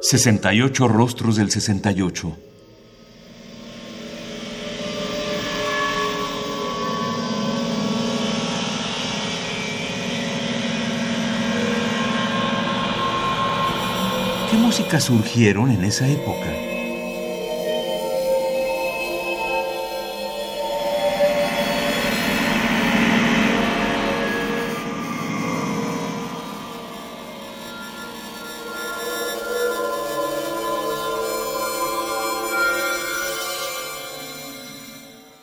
68 rostros del 68. ¿Qué músicas surgieron en esa época?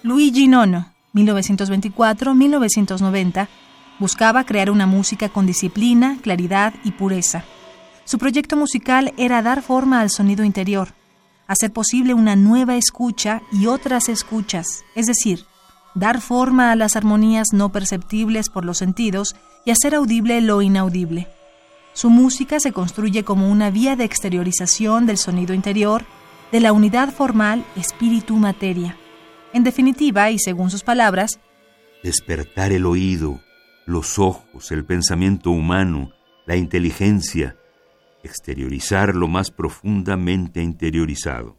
Luigi Nono, 1924-1990, buscaba crear una música con disciplina, claridad y pureza. Su proyecto musical era dar forma al sonido interior, hacer posible una nueva escucha y otras escuchas, es decir, dar forma a las armonías no perceptibles por los sentidos y hacer audible lo inaudible. Su música se construye como una vía de exteriorización del sonido interior, de la unidad formal espíritu-materia. En definitiva, y según sus palabras, despertar el oído, los ojos, el pensamiento humano, la inteligencia, exteriorizar lo más profundamente interiorizado.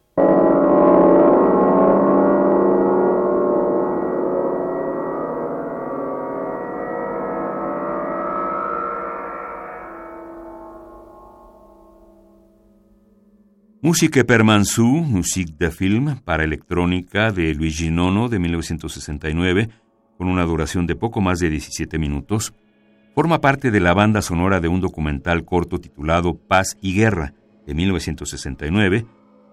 Musique per Mansou, Musique de Film, para electrónica de Luigi Nono de 1969, con una duración de poco más de 17 minutos, forma parte de la banda sonora de un documental corto titulado Paz y Guerra, de 1969,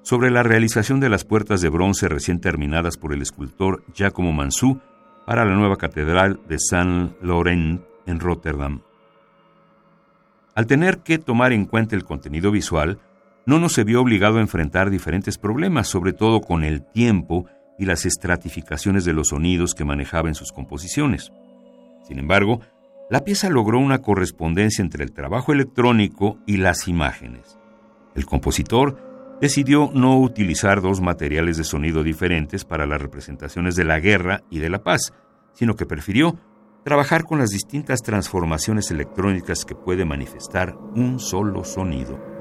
sobre la realización de las puertas de bronce recién terminadas por el escultor Giacomo Mansou para la nueva catedral de Saint Laurent en Rotterdam. Al tener que tomar en cuenta el contenido visual, no se vio obligado a enfrentar diferentes problemas, sobre todo con el tiempo y las estratificaciones de los sonidos que manejaba en sus composiciones. Sin embargo, la pieza logró una correspondencia entre el trabajo electrónico y las imágenes. El compositor decidió no utilizar dos materiales de sonido diferentes para las representaciones de la guerra y de la paz, sino que prefirió trabajar con las distintas transformaciones electrónicas que puede manifestar un solo sonido.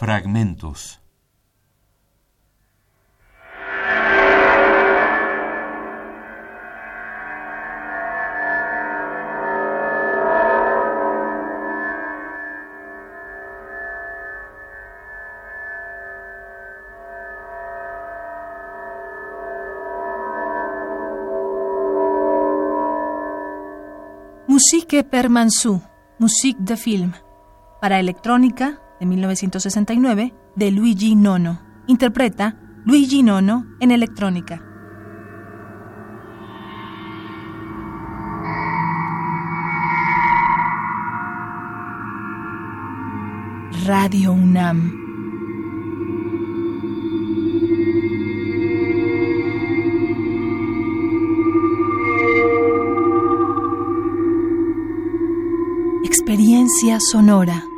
Fragmentos. Musique per musique de film, para electrónica, de 1969 de Luigi Nono. Interpreta Luigi Nono en electrónica. Radio UNAM. Experiencia sonora.